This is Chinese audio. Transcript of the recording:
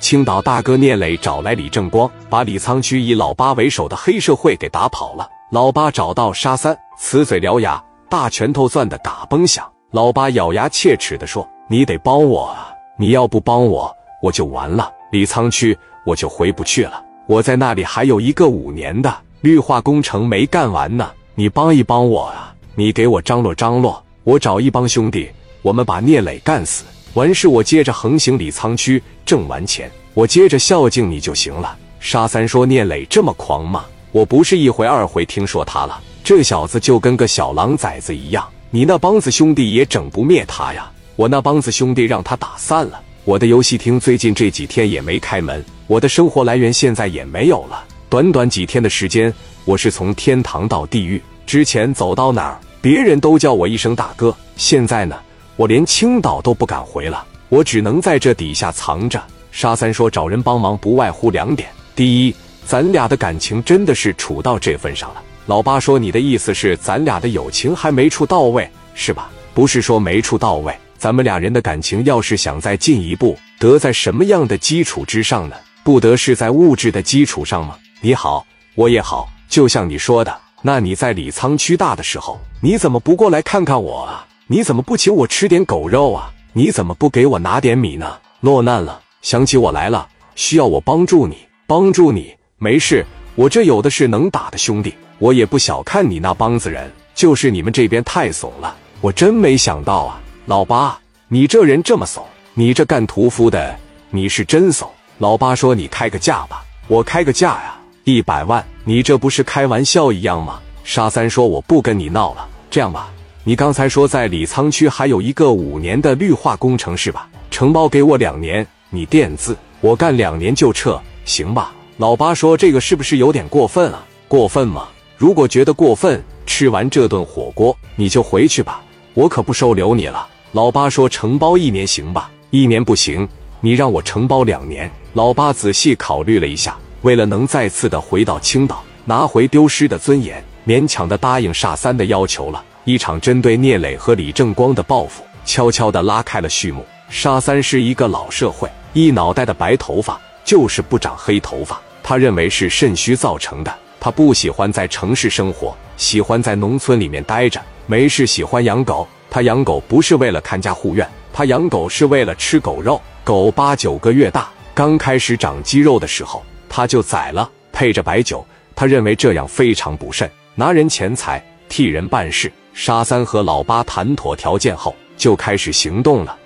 青岛大哥聂磊找来李正光，把李沧区以老八为首的黑社会给打跑了。老八找到沙三，呲嘴獠牙，大拳头攥的打嘣响。老八咬牙切齿的说：“你得帮我啊！你要不帮我，我就完了。李沧区我就回不去了。我在那里还有一个五年的绿化工程没干完呢。你帮一帮我啊！你给我张罗张罗，我找一帮兄弟，我们把聂磊干死。”完事，我接着横行李沧区，挣完钱，我接着孝敬你就行了。沙三说：“聂磊这么狂吗？我不是一回二回听说他了。这小子就跟个小狼崽子一样，你那帮子兄弟也整不灭他呀。我那帮子兄弟让他打散了。我的游戏厅最近这几天也没开门，我的生活来源现在也没有了。短短几天的时间，我是从天堂到地狱，之前走到哪儿，别人都叫我一声大哥，现在呢？”我连青岛都不敢回了，我只能在这底下藏着。沙三说：“找人帮忙不外乎两点，第一，咱俩的感情真的是处到这份上了。”老八说：“你的意思是咱俩的友情还没处到位，是吧？不是说没处到位，咱们俩人的感情要是想再进一步，得在什么样的基础之上呢？不得是在物质的基础上吗？你好，我也好，就像你说的，那你在李沧区大的时候，你怎么不过来看看我啊？”你怎么不请我吃点狗肉啊？你怎么不给我拿点米呢？落难了，想起我来了，需要我帮助你，帮助你。没事，我这有的是能打的兄弟。我也不小看你那帮子人，就是你们这边太怂了。我真没想到啊，老八，你这人这么怂，你这干屠夫的，你是真怂。老八说：“你开个价吧，我开个价呀，一百万。你这不是开玩笑一样吗？”沙三说：“我不跟你闹了，这样吧。”你刚才说在李沧区还有一个五年的绿化工程是吧？承包给我两年，你垫资，我干两年就撤，行吧？老八说这个是不是有点过分啊？过分吗？如果觉得过分，吃完这顿火锅你就回去吧，我可不收留你了。老八说承包一年行吧？一年不行，你让我承包两年。老八仔细考虑了一下，为了能再次的回到青岛，拿回丢失的尊严，勉强的答应煞三的要求了。一场针对聂磊和李正光的报复，悄悄地拉开了序幕。沙三是一个老社会，一脑袋的白头发，就是不长黑头发。他认为是肾虚造成的。他不喜欢在城市生活，喜欢在农村里面待着。没事喜欢养狗，他养狗不是为了看家护院，他养狗是为了吃狗肉。狗八九个月大，刚开始长肌肉的时候，他就宰了，配着白酒。他认为这样非常不慎，拿人钱财替人办事。沙三和老八谈妥条件后，就开始行动了。